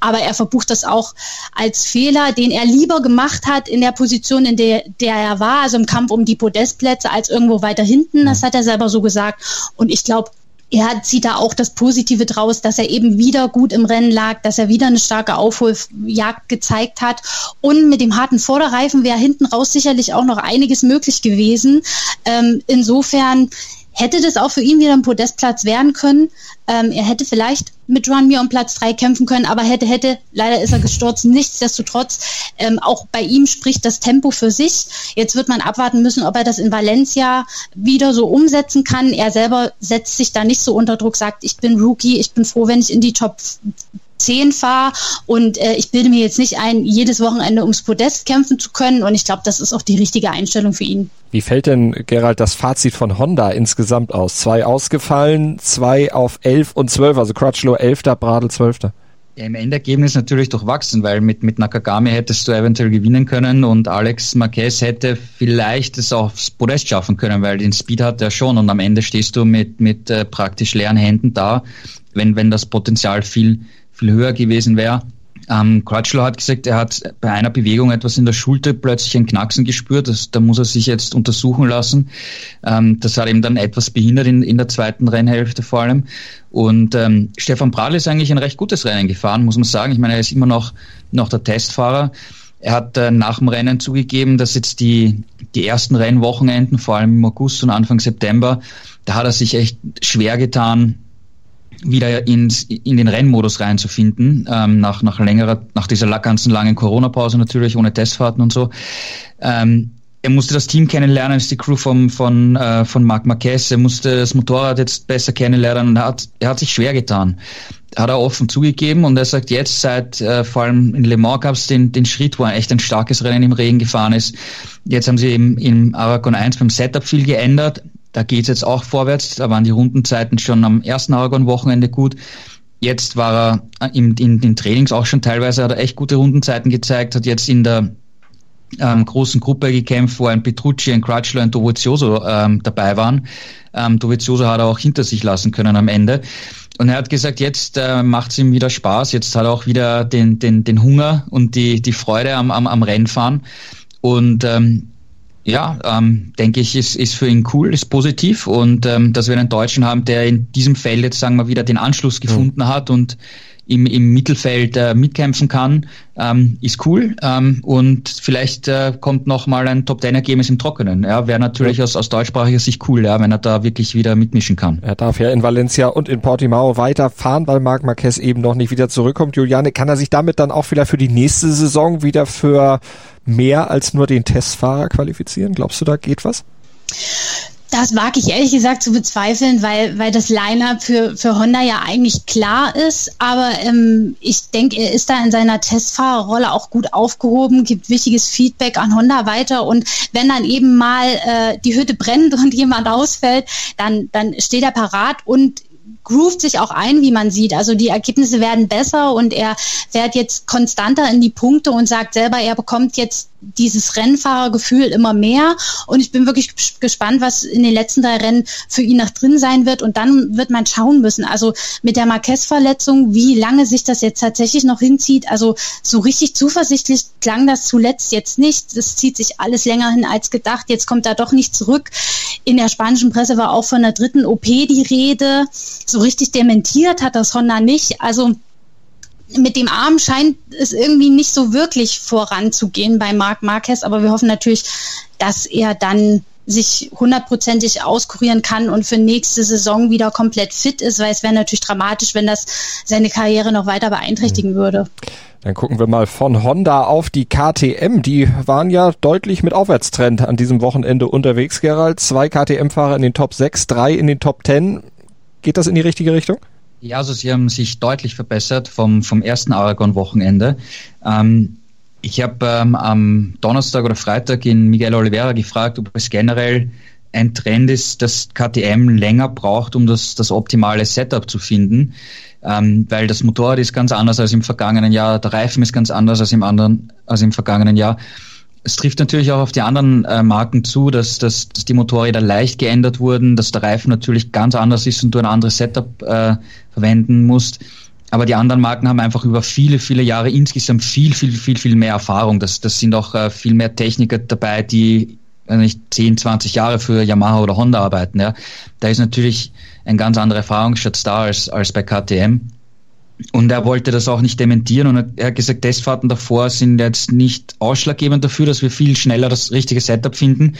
Aber er verbucht das auch als Fehler, den er lieber gemacht hat in der Position, in der, der er war, also im Kampf um die Podestplätze, als irgendwo weiter hinten. Das hat er selber so gesagt. Und ich glaube, er zieht da auch das Positive draus, dass er eben wieder gut im Rennen lag, dass er wieder eine starke Aufholjagd gezeigt hat. Und mit dem harten Vorderreifen wäre hinten raus sicherlich auch noch einiges möglich gewesen. Ähm, insofern hätte das auch für ihn wieder ein Podestplatz werden können. Ähm, er hätte vielleicht mit Juan Mir um Platz drei kämpfen können, aber hätte, hätte, leider ist er gestürzt. Nichtsdestotrotz, ähm, auch bei ihm spricht das Tempo für sich. Jetzt wird man abwarten müssen, ob er das in Valencia wieder so umsetzen kann. Er selber setzt sich da nicht so unter Druck, sagt, ich bin Rookie, ich bin froh, wenn ich in die Top 10 fahre und äh, ich bilde mir jetzt nicht ein, jedes Wochenende ums Podest kämpfen zu können und ich glaube, das ist auch die richtige Einstellung für ihn. Wie fällt denn, Gerald, das Fazit von Honda insgesamt aus? Zwei ausgefallen, zwei auf 11 und 12, also Crutchlow 11., Bradl 12. Ja, Im Endergebnis natürlich durchwachsen, weil mit, mit Nakagami hättest du eventuell gewinnen können und Alex Marquez hätte vielleicht es aufs Podest schaffen können, weil den Speed hat er schon und am Ende stehst du mit, mit äh, praktisch leeren Händen da, wenn, wenn das Potenzial viel, viel höher gewesen wäre. Ähm, Crutchlow hat gesagt, er hat bei einer Bewegung etwas in der Schulter plötzlich ein Knacksen gespürt. Das, da muss er sich jetzt untersuchen lassen. Ähm, das hat ihm dann etwas behindert in, in der zweiten Rennhälfte vor allem. Und ähm, Stefan Bradl ist eigentlich ein recht gutes Rennen gefahren, muss man sagen. Ich meine, er ist immer noch, noch der Testfahrer. Er hat äh, nach dem Rennen zugegeben, dass jetzt die, die ersten Rennwochenenden, vor allem im August und Anfang September, da hat er sich echt schwer getan, wieder ins, in den Rennmodus reinzufinden, ähm, nach, nach längerer, nach dieser ganzen langen Corona-Pause natürlich, ohne Testfahrten und so. Ähm, er musste das Team kennenlernen, ist die Crew vom, von, äh, von Marc Marquez, er musste das Motorrad jetzt besser kennenlernen und er hat, er hat sich schwer getan. Hat er offen zugegeben und er sagt jetzt, seit äh, vor allem in Le Mans gab es den, den Schritt, wo er echt ein starkes Rennen im Regen gefahren ist. Jetzt haben sie im, im Aragon 1 beim Setup viel geändert. Da geht es jetzt auch vorwärts. Da waren die Rundenzeiten schon am ersten Aragon-Wochenende gut. Jetzt war er in, in den Trainings auch schon teilweise, hat er echt gute Rundenzeiten gezeigt, hat jetzt in der ähm, großen Gruppe gekämpft, wo ein Petrucci, ein Crutchlow, ein Dovizioso ähm, dabei waren. Ähm, Dovizioso hat er auch hinter sich lassen können am Ende. Und er hat gesagt, jetzt äh, macht es ihm wieder Spaß, jetzt hat er auch wieder den, den, den Hunger und die, die Freude am, am, am Rennfahren. Und ähm, ja, ähm, denke ich, ist, ist für ihn cool, ist positiv und ähm, dass wir einen Deutschen haben, der in diesem Feld jetzt sagen wir wieder den Anschluss gefunden mhm. hat und im, im Mittelfeld äh, mitkämpfen kann, ähm, ist cool. Ähm, und vielleicht äh, kommt noch mal ein Top-10-Ergebnis im Trockenen. Ja, wäre natürlich aus, aus deutschsprachiger Sicht cool, ja, wenn er da wirklich wieder mitmischen kann. Er darf ja in Valencia und in Portimao weiterfahren, weil Marc Marquez eben noch nicht wieder zurückkommt. Juliane, kann er sich damit dann auch vielleicht für die nächste Saison wieder für mehr als nur den Testfahrer qualifizieren? Glaubst du, da geht was? Das wage ich ehrlich gesagt zu bezweifeln, weil, weil das Line-up für, für Honda ja eigentlich klar ist. Aber ähm, ich denke, er ist da in seiner Testfahrerrolle auch gut aufgehoben, gibt wichtiges Feedback an Honda weiter. Und wenn dann eben mal äh, die Hütte brennt und jemand ausfällt, dann, dann steht er parat und groovt sich auch ein, wie man sieht. Also die Ergebnisse werden besser und er fährt jetzt konstanter in die Punkte und sagt selber, er bekommt jetzt dieses Rennfahrergefühl immer mehr. Und ich bin wirklich gespannt, was in den letzten drei Rennen für ihn noch drin sein wird. Und dann wird man schauen müssen. Also mit der Marquez-Verletzung, wie lange sich das jetzt tatsächlich noch hinzieht. Also so richtig zuversichtlich klang das zuletzt jetzt nicht. Das zieht sich alles länger hin als gedacht. Jetzt kommt er doch nicht zurück. In der spanischen Presse war auch von der dritten OP die Rede. So richtig dementiert hat das Honda nicht. Also mit dem Arm scheint es irgendwie nicht so wirklich voranzugehen bei Marc Marquez, aber wir hoffen natürlich, dass er dann sich hundertprozentig auskurieren kann und für nächste Saison wieder komplett fit ist, weil es wäre natürlich dramatisch, wenn das seine Karriere noch weiter beeinträchtigen mhm. würde. Dann gucken wir mal von Honda auf die KTM. Die waren ja deutlich mit Aufwärtstrend an diesem Wochenende unterwegs, Gerald. Zwei KTM-Fahrer in den Top 6, drei in den Top 10. Geht das in die richtige Richtung? Ja, also sie haben sich deutlich verbessert vom, vom ersten Aragon-Wochenende. Ähm, ich habe ähm, am Donnerstag oder Freitag in Miguel Oliveira gefragt, ob es generell ein Trend ist, dass KTM länger braucht, um das, das optimale Setup zu finden, ähm, weil das Motorrad ist ganz anders als im vergangenen Jahr, der Reifen ist ganz anders als im anderen, als im vergangenen Jahr. Es trifft natürlich auch auf die anderen äh, Marken zu, dass, dass, dass die Motorräder leicht geändert wurden, dass der Reifen natürlich ganz anders ist und du ein anderes Setup äh, verwenden musst. Aber die anderen Marken haben einfach über viele, viele Jahre insgesamt viel, viel, viel, viel mehr Erfahrung. Das, das sind auch äh, viel mehr Techniker dabei, die nicht 10, 20 Jahre für Yamaha oder Honda arbeiten. Ja. Da ist natürlich ein ganz anderer Erfahrungsschatz da als, als bei KTM. Und er wollte das auch nicht dementieren und er hat gesagt, Testfahrten davor sind jetzt nicht ausschlaggebend dafür, dass wir viel schneller das richtige Setup finden.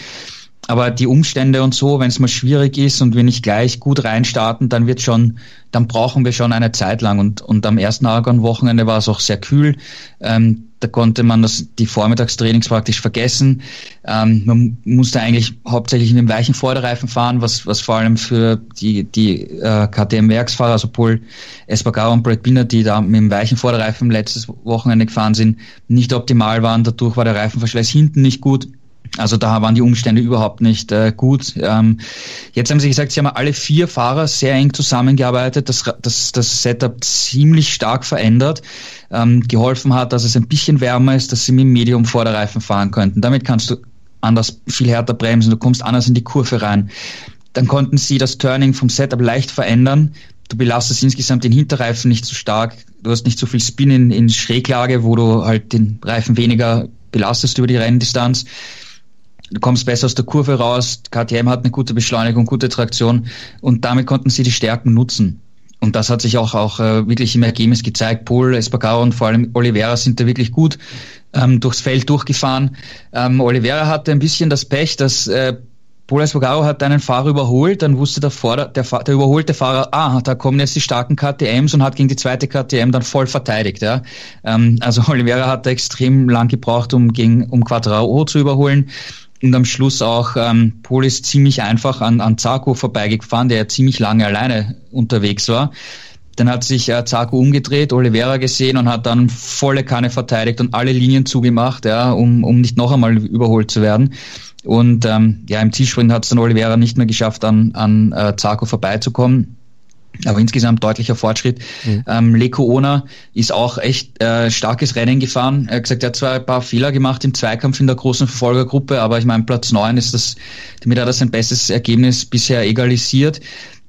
Aber die Umstände und so, wenn es mal schwierig ist und wir nicht gleich gut reinstarten, dann wird schon, dann brauchen wir schon eine Zeit lang. Und, und am ersten Aragon-Wochenende war es auch sehr kühl. Ähm, da konnte man das, die Vormittagstrainings praktisch vergessen. Ähm, man musste eigentlich hauptsächlich mit dem weichen Vorderreifen fahren, was, was vor allem für die, die äh, KTM-Werksfahrer, also Paul Espargaro und Brad Binder, die da mit dem weichen Vorderreifen letztes Wochenende gefahren sind, nicht optimal waren. Dadurch war der Reifenverschleiß hinten nicht gut. Also da waren die Umstände überhaupt nicht äh, gut. Ähm, jetzt haben sie gesagt, sie haben alle vier Fahrer sehr eng zusammengearbeitet, das, das, das Setup ziemlich stark verändert, ähm, geholfen hat, dass es ein bisschen wärmer ist, dass sie mit Medium Vorderreifen fahren könnten. Damit kannst du anders viel härter bremsen, du kommst anders in die Kurve rein. Dann konnten sie das Turning vom Setup leicht verändern. Du belastest insgesamt den Hinterreifen nicht so stark. Du hast nicht so viel Spin in, in Schräglage, wo du halt den Reifen weniger belastest über die Renndistanz kommst besser aus der Kurve raus, KTM hat eine gute Beschleunigung, gute Traktion und damit konnten sie die Stärken nutzen. Und das hat sich auch, auch äh, wirklich im Ergebnis gezeigt. Paul, Espargaro und vor allem Oliveira sind da wirklich gut ähm, durchs Feld durchgefahren. Ähm, Oliveira hatte ein bisschen das Pech, dass äh, Paul Espargaro hat einen Fahrer überholt, dann wusste der, Vorder-, der, der überholte Fahrer, ah, da kommen jetzt die starken KTMs und hat gegen die zweite KTM dann voll verteidigt. Ja. Ähm, also Oliveira hat extrem lang gebraucht, um gegen um Quadraro zu überholen und am Schluss auch ähm, Paul ist ziemlich einfach an, an Zarko vorbeigefahren, der ja ziemlich lange alleine unterwegs war. Dann hat sich äh, Zarko umgedreht, Oliveira gesehen und hat dann volle Kanne verteidigt und alle Linien zugemacht, ja, um, um nicht noch einmal überholt zu werden. Und ähm, ja, im Zielsprint hat es dann Oliveira nicht mehr geschafft, an, an äh, Zarko vorbeizukommen aber insgesamt deutlicher Fortschritt. Mhm. Ähm, Leko Ona ist auch echt äh, starkes Rennen gefahren. Er hat gesagt, er hat zwar ein paar Fehler gemacht im Zweikampf in der großen Verfolgergruppe, aber ich meine, Platz neun ist das, damit hat er sein bestes Ergebnis bisher egalisiert.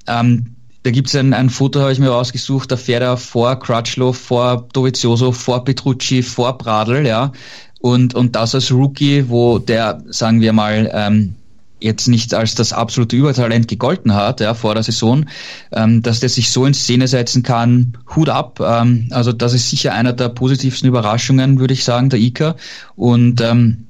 Ähm, da gibt's ein, ein Foto, habe ich mir rausgesucht, da fährt er vor Crutchlow, vor Dovizioso, vor Petrucci, vor Bradl, ja. Und, und das als Rookie, wo der, sagen wir mal, ähm, jetzt nicht als das absolute Übertalent gegolten hat ja, vor der Saison, ähm, dass der sich so in Szene setzen kann, Hut ab. Ähm, also das ist sicher einer der positivsten Überraschungen, würde ich sagen, der ICA. Und ähm,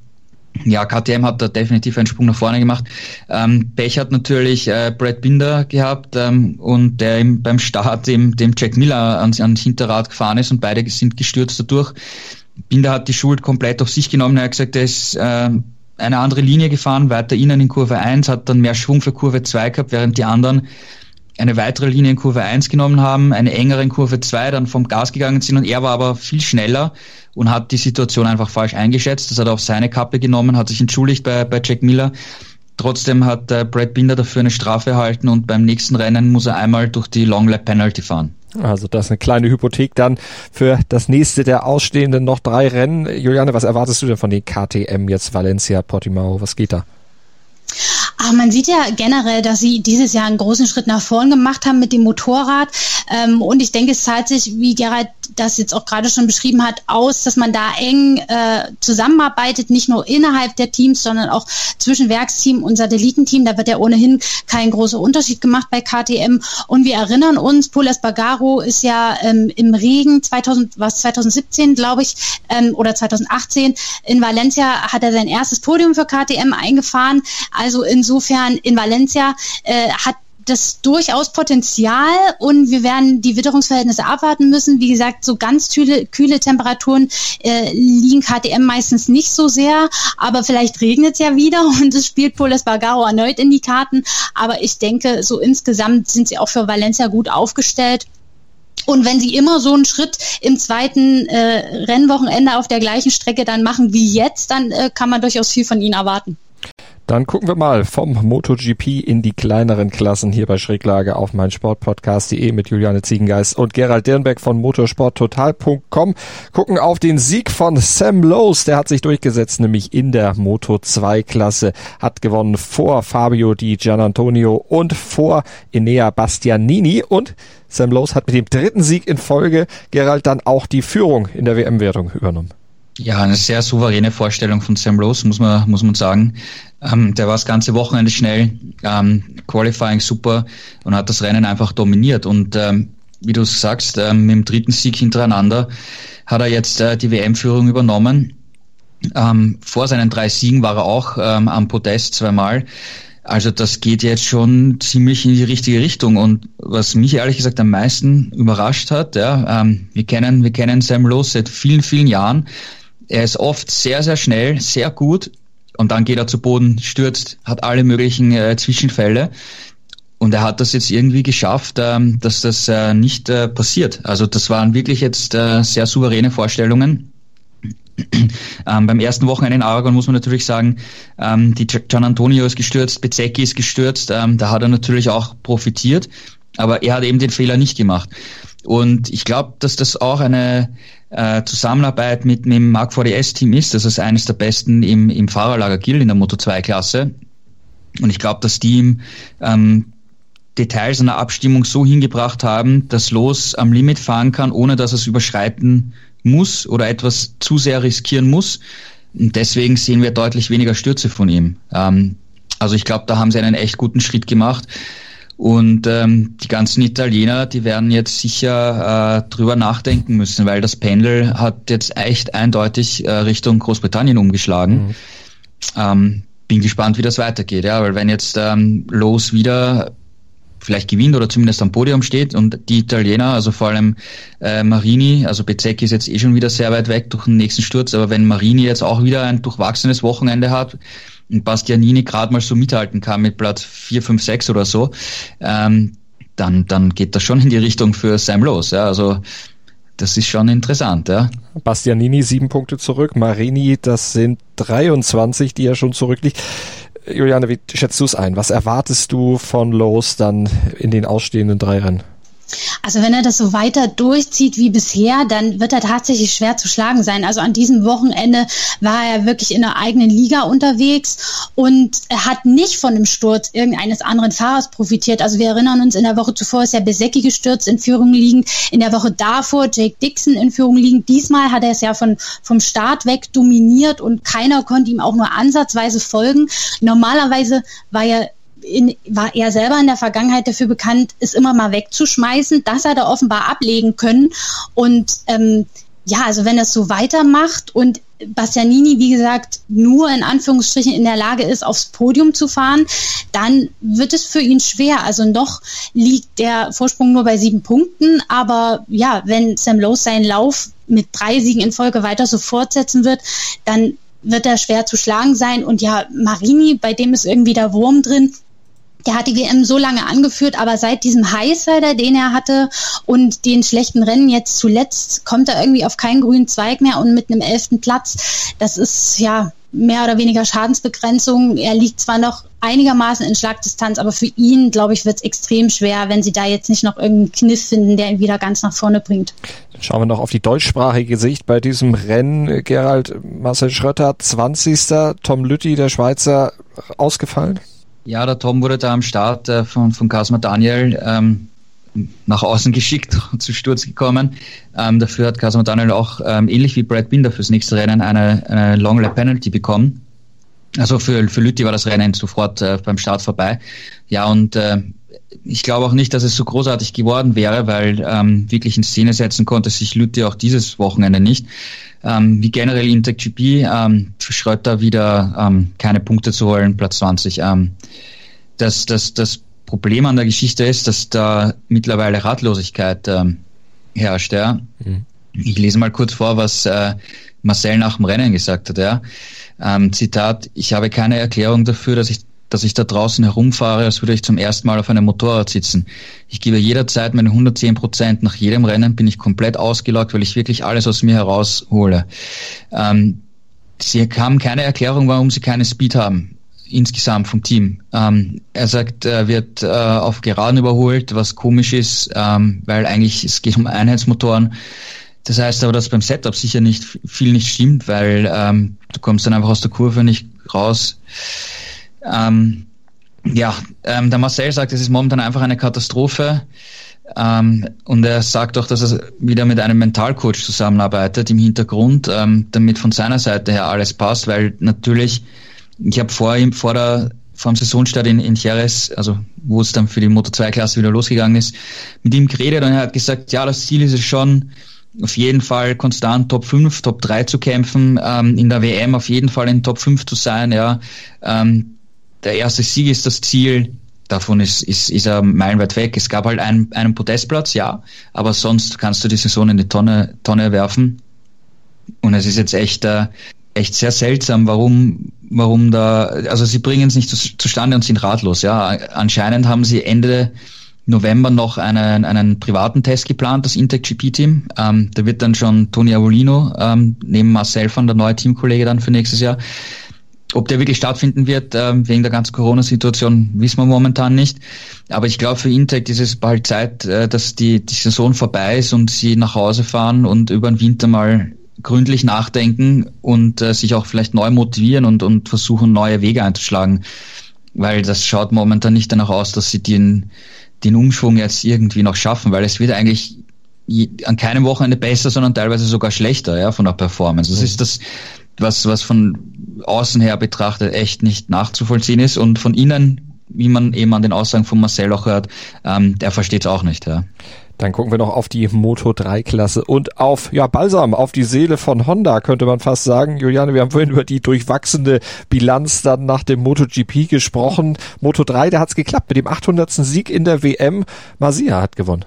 ja, KTM hat da definitiv einen Sprung nach vorne gemacht. Ähm, Pech hat natürlich äh, Brad Binder gehabt ähm, und der ihm beim Start dem, dem Jack Miller ans, ans Hinterrad gefahren ist und beide sind gestürzt dadurch. Binder hat die Schuld komplett auf sich genommen. Er hat gesagt, er ist äh, eine andere Linie gefahren, weiter innen in Kurve 1, hat dann mehr Schwung für Kurve 2 gehabt, während die anderen eine weitere Linie in Kurve 1 genommen haben, eine engere in Kurve 2 dann vom Gas gegangen sind und er war aber viel schneller und hat die Situation einfach falsch eingeschätzt. Das hat er auf seine Kappe genommen, hat sich entschuldigt bei, bei Jack Miller. Trotzdem hat äh, Brad Binder dafür eine Strafe erhalten und beim nächsten Rennen muss er einmal durch die Long Lap Penalty fahren. Also das ist eine kleine Hypothek dann für das nächste der ausstehenden noch drei Rennen. Juliane, was erwartest du denn von den KTM jetzt Valencia, Portimao? Was geht da? Aber man sieht ja generell, dass sie dieses Jahr einen großen Schritt nach vorn gemacht haben mit dem Motorrad. Ähm, und ich denke, es zahlt sich, wie Gerald das jetzt auch gerade schon beschrieben hat, aus, dass man da eng äh, zusammenarbeitet, nicht nur innerhalb der Teams, sondern auch zwischen Werksteam und Satellitenteam. Da wird ja ohnehin kein großer Unterschied gemacht bei KTM. Und wir erinnern uns, Paul Espargaro ist ja ähm, im Regen 2000, was 2017, glaube ich, ähm, oder 2018 in Valencia hat er sein erstes Podium für KTM eingefahren. Also insofern in Valencia äh, hat das durchaus Potenzial und wir werden die Witterungsverhältnisse abwarten müssen. Wie gesagt, so ganz kühle, kühle Temperaturen äh, liegen KTM meistens nicht so sehr, aber vielleicht regnet es ja wieder und es spielt Poles Bargaro erneut in die Karten. Aber ich denke, so insgesamt sind sie auch für Valencia gut aufgestellt. Und wenn sie immer so einen Schritt im zweiten äh, Rennwochenende auf der gleichen Strecke dann machen wie jetzt, dann äh, kann man durchaus viel von ihnen erwarten. Dann gucken wir mal vom MotoGP in die kleineren Klassen hier bei Schräglage auf mein Sportpodcast.de mit Juliane Ziegengeist und Gerald Dirnbeck von motorsporttotal.com. Gucken auf den Sieg von Sam Lowes. Der hat sich durchgesetzt, nämlich in der Moto 2 Klasse. Hat gewonnen vor Fabio Di Gianantonio und vor Enea Bastianini und Sam Lowes hat mit dem dritten Sieg in Folge Gerald dann auch die Führung in der WM-Wertung übernommen. Ja, eine sehr souveräne Vorstellung von Sam Rose, muss man, muss man sagen. Ähm, der war das ganze Wochenende schnell, ähm, Qualifying super und hat das Rennen einfach dominiert. Und ähm, wie du sagst, ähm, mit dem dritten Sieg hintereinander hat er jetzt äh, die WM-Führung übernommen. Ähm, vor seinen drei Siegen war er auch ähm, am Podest zweimal. Also das geht jetzt schon ziemlich in die richtige Richtung. Und was mich ehrlich gesagt am meisten überrascht hat, ja, ähm, wir kennen, wir kennen Sam Lowe seit vielen, vielen Jahren. Er ist oft sehr, sehr schnell, sehr gut. Und dann geht er zu Boden, stürzt, hat alle möglichen äh, Zwischenfälle. Und er hat das jetzt irgendwie geschafft, ähm, dass das äh, nicht äh, passiert. Also das waren wirklich jetzt äh, sehr souveräne Vorstellungen. Ähm, beim ersten Wochenende in Aragon muss man natürlich sagen, ähm, die Gian Antonio ist gestürzt, Bezecchi ist gestürzt, ähm, da hat er natürlich auch profitiert, aber er hat eben den Fehler nicht gemacht. Und ich glaube, dass das auch eine äh, Zusammenarbeit mit, mit dem Mark 4DS-Team ist, das ist eines der besten im, im Fahrerlager gilt in der Moto2-Klasse. Und ich glaube, dass die ihm ähm, Details einer Abstimmung so hingebracht haben, dass Los am Limit fahren kann, ohne dass es überschreiten muss oder etwas zu sehr riskieren muss. Und deswegen sehen wir deutlich weniger Stürze von ihm. Ähm, also ich glaube, da haben sie einen echt guten Schritt gemacht. Und ähm, die ganzen Italiener, die werden jetzt sicher äh, drüber nachdenken müssen, weil das Pendel hat jetzt echt eindeutig äh, Richtung Großbritannien umgeschlagen. Mhm. Ähm, bin gespannt, wie das weitergeht, ja, weil wenn jetzt ähm, Los wieder vielleicht gewinnt oder zumindest am Podium steht und die Italiener, also vor allem äh, Marini, also Bezzecchi ist jetzt eh schon wieder sehr weit weg durch den nächsten Sturz, aber wenn Marini jetzt auch wieder ein durchwachsenes Wochenende hat und Bastianini gerade mal so mithalten kann mit Platz 4, 5, 6 oder so, ähm, dann, dann geht das schon in die Richtung für Sam los. Ja, also das ist schon interessant, ja. Bastianini sieben Punkte zurück, Marini, das sind 23, die er schon zurückliegt. Juliane, wie schätzt du es ein? Was erwartest du von Lowe's dann in den ausstehenden drei Rennen? Also wenn er das so weiter durchzieht wie bisher, dann wird er tatsächlich schwer zu schlagen sein. Also an diesem Wochenende war er wirklich in der eigenen Liga unterwegs und er hat nicht von dem Sturz irgendeines anderen Fahrers profitiert. Also wir erinnern uns, in der Woche zuvor ist ja Besecki gestürzt, in Führung liegend. In der Woche davor Jake Dixon in Führung liegend. Diesmal hat er es ja von, vom Start weg dominiert und keiner konnte ihm auch nur ansatzweise folgen. Normalerweise war er in, war er selber in der Vergangenheit dafür bekannt, es immer mal wegzuschmeißen. Das hat er offenbar ablegen können. Und ähm, ja, also wenn es so weitermacht und Bastianini, wie gesagt, nur in Anführungsstrichen in der Lage ist, aufs Podium zu fahren, dann wird es für ihn schwer. Also noch liegt der Vorsprung nur bei sieben Punkten. Aber ja, wenn Sam Lowe seinen Lauf mit drei Siegen in Folge weiter so fortsetzen wird, dann wird er schwer zu schlagen sein. Und ja, Marini, bei dem ist irgendwie der Wurm drin der hat die WM so lange angeführt, aber seit diesem Highsider, den er hatte und den schlechten Rennen jetzt zuletzt, kommt er irgendwie auf keinen grünen Zweig mehr und mit einem elften Platz, das ist ja mehr oder weniger Schadensbegrenzung. Er liegt zwar noch einigermaßen in Schlagdistanz, aber für ihn, glaube ich, wird es extrem schwer, wenn sie da jetzt nicht noch irgendeinen Kniff finden, der ihn wieder ganz nach vorne bringt. Dann schauen wir noch auf die deutschsprachige Sicht bei diesem Rennen. Gerald Marcel Schrötter, 20. Tom Lütti, der Schweizer, ausgefallen? Ja, der Tom wurde da am Start äh, von, von Casma Daniel ähm, nach außen geschickt und zu Sturz gekommen. Ähm, dafür hat Casma Daniel auch ähm, ähnlich wie Brad Binder fürs nächste Rennen eine, eine Long Lap Penalty bekommen. Also für, für Lütti war das Rennen sofort äh, beim Start vorbei. Ja, und äh, ich glaube auch nicht, dass es so großartig geworden wäre, weil ähm, wirklich in Szene setzen konnte sich Lütti auch dieses Wochenende nicht. Ähm, wie generell in der GP ähm, Schröter wieder ähm, keine Punkte zu holen, Platz 20. Ähm, das, das, das Problem an der Geschichte ist, dass da mittlerweile Ratlosigkeit ähm, herrscht. Ja. Mhm. Ich lese mal kurz vor, was äh, Marcel nach dem Rennen gesagt hat. Ja. Ähm, Zitat, ich habe keine Erklärung dafür, dass ich dass ich da draußen herumfahre, als würde ich zum ersten Mal auf einem Motorrad sitzen. Ich gebe jederzeit meine 110 Prozent. Nach jedem Rennen bin ich komplett ausgelockt, weil ich wirklich alles aus mir heraushole. Ähm, sie haben keine Erklärung, warum sie keine Speed haben insgesamt vom Team. Ähm, er sagt, er wird äh, auf Geraden überholt, was komisch ist, ähm, weil eigentlich es geht um Einheitsmotoren. Das heißt aber, dass beim Setup sicher nicht viel nicht stimmt, weil ähm, du kommst dann einfach aus der Kurve nicht raus. Ähm, ja, ähm, der Marcel sagt, es ist momentan einfach eine Katastrophe. Ähm, und er sagt auch, dass er wieder mit einem Mentalcoach zusammenarbeitet im Hintergrund, ähm, damit von seiner Seite her alles passt, weil natürlich, ich habe vor ihm, vor der vor dem Saisonstart in, in Jerez, also wo es dann für die Moto 2 Klasse wieder losgegangen ist, mit ihm geredet und er hat gesagt, ja, das Ziel ist es schon, auf jeden Fall konstant Top 5, Top 3 zu kämpfen, ähm, in der WM auf jeden Fall in Top 5 zu sein, ja. Ähm, der erste Sieg ist das Ziel, davon ist, ist, ist er meilenweit weg. Es gab halt einen, einen Podestplatz, ja, aber sonst kannst du die Saison in die Tonne, Tonne werfen. Und es ist jetzt echt, äh, echt sehr seltsam, warum, warum da, also sie bringen es nicht zu, zustande und sind ratlos, ja. Anscheinend haben sie Ende November noch einen, einen privaten Test geplant, das Intec GP-Team. Ähm, da wird dann schon Toni Avolino ähm, neben Marcel van der neue Teamkollege dann für nächstes Jahr. Ob der wirklich stattfinden wird, äh, wegen der ganzen Corona-Situation, wissen wir momentan nicht. Aber ich glaube, für Intec ist es bald Zeit, äh, dass die, die Saison vorbei ist und sie nach Hause fahren und über den Winter mal gründlich nachdenken und äh, sich auch vielleicht neu motivieren und, und versuchen, neue Wege einzuschlagen. Weil das schaut momentan nicht danach aus, dass sie den, den Umschwung jetzt irgendwie noch schaffen, weil es wird eigentlich an keinem Wochenende besser, sondern teilweise sogar schlechter, ja, von der Performance. Das mhm. ist das, was, was von außen her betrachtet echt nicht nachzuvollziehen ist und von innen, wie man eben an den Aussagen von Marcel auch hört, ähm, der versteht es auch nicht, ja. Dann gucken wir noch auf die Moto 3 Klasse und auf, ja, Balsam, auf die Seele von Honda, könnte man fast sagen. Juliane, wir haben vorhin über die durchwachsene Bilanz dann nach dem MotoGP gesprochen. Moto 3, da hat's geklappt mit dem 800. Sieg in der WM. Masia hat gewonnen.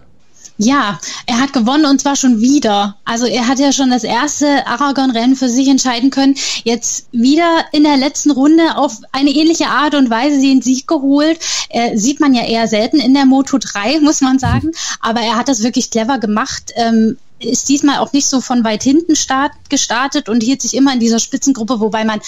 Ja, er hat gewonnen und zwar schon wieder. Also er hat ja schon das erste Aragon-Rennen für sich entscheiden können. Jetzt wieder in der letzten Runde auf eine ähnliche Art und Weise den Sieg geholt. Äh, sieht man ja eher selten in der Moto 3, muss man sagen. Aber er hat das wirklich clever gemacht. Ähm, ist diesmal auch nicht so von weit hinten start, gestartet und hielt sich immer in dieser Spitzengruppe, wobei man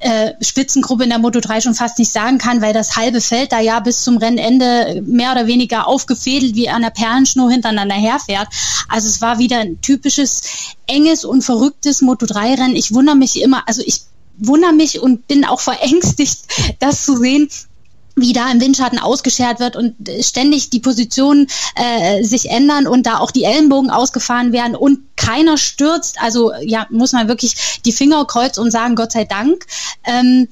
äh, Spitzengruppe in der Moto 3 schon fast nicht sagen kann, weil das halbe Feld da ja bis zum Rennende mehr oder weniger aufgefädelt wie an der Perlenschnur hintereinander herfährt. Also es war wieder ein typisches enges und verrücktes Moto 3 Rennen. Ich wundere mich immer, also ich wundere mich und bin auch verängstigt, das zu sehen, wie da im Windschatten ausgeschert wird und ständig die Positionen äh, sich ändern und da auch die Ellenbogen ausgefahren werden und keiner stürzt. Also ja, muss man wirklich die Finger kreuzen und sagen, Gott sei Dank. Ähm,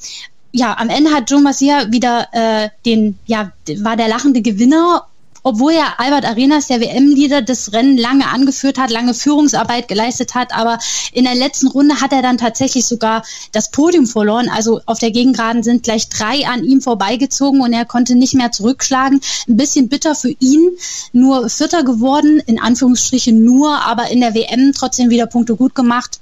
ja, am Ende hat Joe Masia wieder äh, den, ja, war der lachende Gewinner obwohl ja Albert Arenas, der WM-Leader, das Rennen lange angeführt hat, lange Führungsarbeit geleistet hat, aber in der letzten Runde hat er dann tatsächlich sogar das Podium verloren. Also auf der Gegengraden sind gleich drei an ihm vorbeigezogen und er konnte nicht mehr zurückschlagen. Ein bisschen bitter für ihn, nur Vierter geworden, in Anführungsstrichen nur, aber in der WM trotzdem wieder Punkte gut gemacht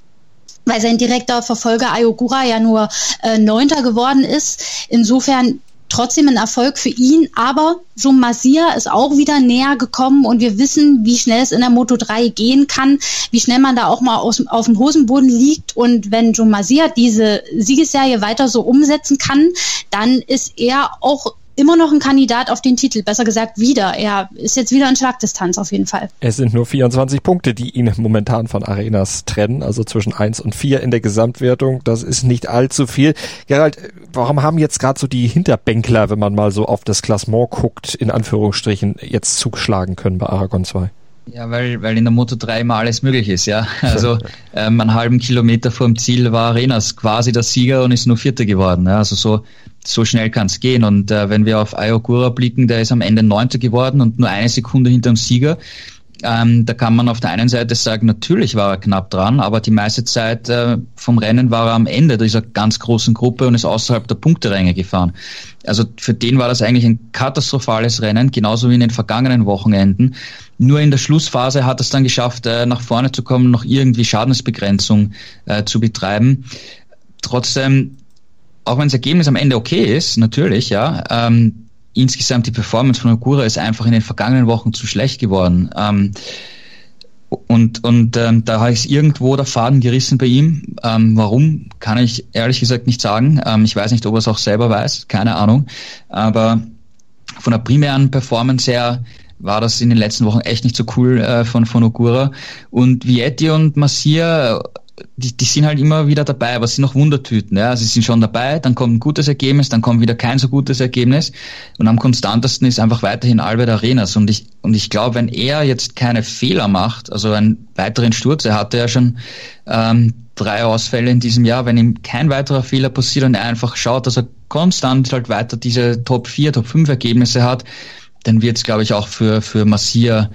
weil sein direkter Verfolger Ayogura ja nur äh, Neunter geworden ist. Insofern trotzdem ein Erfolg für ihn, aber Jum Masia ist auch wieder näher gekommen und wir wissen, wie schnell es in der Moto 3 gehen kann, wie schnell man da auch mal aus, auf dem Hosenboden liegt und wenn Jum Masia diese Siegesserie weiter so umsetzen kann, dann ist er auch immer noch ein Kandidat auf den Titel. Besser gesagt, wieder. Er ist jetzt wieder in Schlagdistanz auf jeden Fall. Es sind nur 24 Punkte, die ihn momentan von Arenas trennen, also zwischen 1 und 4 in der Gesamtwertung. Das ist nicht allzu viel. Gerald, warum haben jetzt gerade so die Hinterbänkler, wenn man mal so auf das Klassement guckt, in Anführungsstrichen, jetzt zugeschlagen können bei Aragon 2? Ja, weil, weil in der Moto 3 immer alles möglich ist, ja. Also ähm, einen halben Kilometer vom Ziel war Arenas quasi der Sieger und ist nur Vierter geworden. Ja. Also so, so schnell kann es gehen. Und äh, wenn wir auf Ayogura blicken, der ist am Ende Neunter geworden und nur eine Sekunde hinter dem Sieger. Ähm, da kann man auf der einen Seite sagen, natürlich war er knapp dran, aber die meiste Zeit äh, vom Rennen war er am Ende dieser ganz großen Gruppe und ist außerhalb der Punkteränge gefahren. Also für den war das eigentlich ein katastrophales Rennen, genauso wie in den vergangenen Wochenenden. Nur in der Schlussphase hat es dann geschafft, äh, nach vorne zu kommen, noch irgendwie Schadensbegrenzung äh, zu betreiben. Trotzdem, auch wenn das Ergebnis am Ende okay ist, natürlich, ja, ähm, insgesamt die Performance von Ogura ist einfach in den vergangenen Wochen zu schlecht geworden. Ähm, und und ähm, da ist irgendwo der Faden gerissen bei ihm. Ähm, warum, kann ich ehrlich gesagt nicht sagen. Ähm, ich weiß nicht, ob er es auch selber weiß, keine Ahnung. Aber von der primären Performance her war das in den letzten Wochen echt nicht so cool äh, von, von Ogura. Und Vietti und Massier die, die sind halt immer wieder dabei, aber es sind noch Wundertüten. Ja? Sie sind schon dabei, dann kommt ein gutes Ergebnis, dann kommt wieder kein so gutes Ergebnis. Und am konstantesten ist einfach weiterhin Albert Arenas. Und ich, und ich glaube, wenn er jetzt keine Fehler macht, also einen weiteren Sturz, er hatte ja schon ähm, drei Ausfälle in diesem Jahr, wenn ihm kein weiterer Fehler passiert und er einfach schaut, dass er konstant halt weiter diese Top 4, Top 5 Ergebnisse hat, dann wird es, glaube ich, auch für, für Massier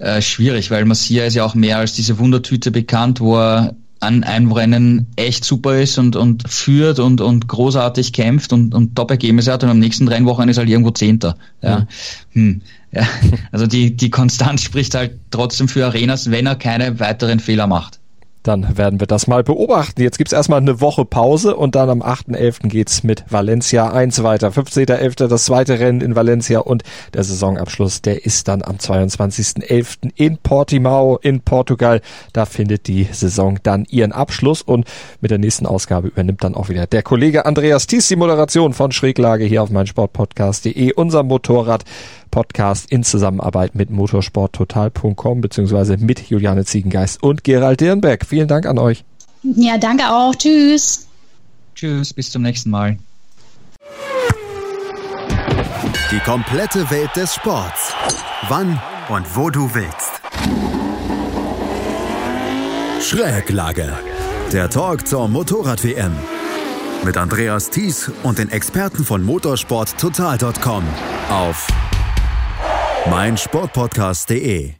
äh, schwierig, weil Massia ist ja auch mehr als diese Wundertüte bekannt, wo er an einem Rennen echt super ist und, und führt und, und großartig kämpft und, und Top-Ergebnisse hat und am nächsten Rennwochenende ist halt irgendwo Zehnter. Ja. Hm. Ja. Also die, die Konstanz spricht halt trotzdem für Arenas, wenn er keine weiteren Fehler macht. Dann werden wir das mal beobachten. Jetzt gibt's erstmal eine Woche Pause und dann am 8.11. geht's mit Valencia 1 weiter. 15.11. das zweite Rennen in Valencia und der Saisonabschluss, der ist dann am 22.11. in Portimao in Portugal. Da findet die Saison dann ihren Abschluss und mit der nächsten Ausgabe übernimmt dann auch wieder der Kollege Andreas Thies die Moderation von Schräglage hier auf meinsportpodcast.de, unser Motorrad Podcast in Zusammenarbeit mit motorsporttotal.com beziehungsweise mit Juliane Ziegengeist und Gerald Dirnberg. Vielen Dank an euch. Ja, danke auch. Tschüss. Tschüss, bis zum nächsten Mal. Die komplette Welt des Sports. Wann und wo du willst. Schräglage. Der Talk zur Motorrad-WM. Mit Andreas Thies und den Experten von motorsporttotal.com auf meinsportpodcast.de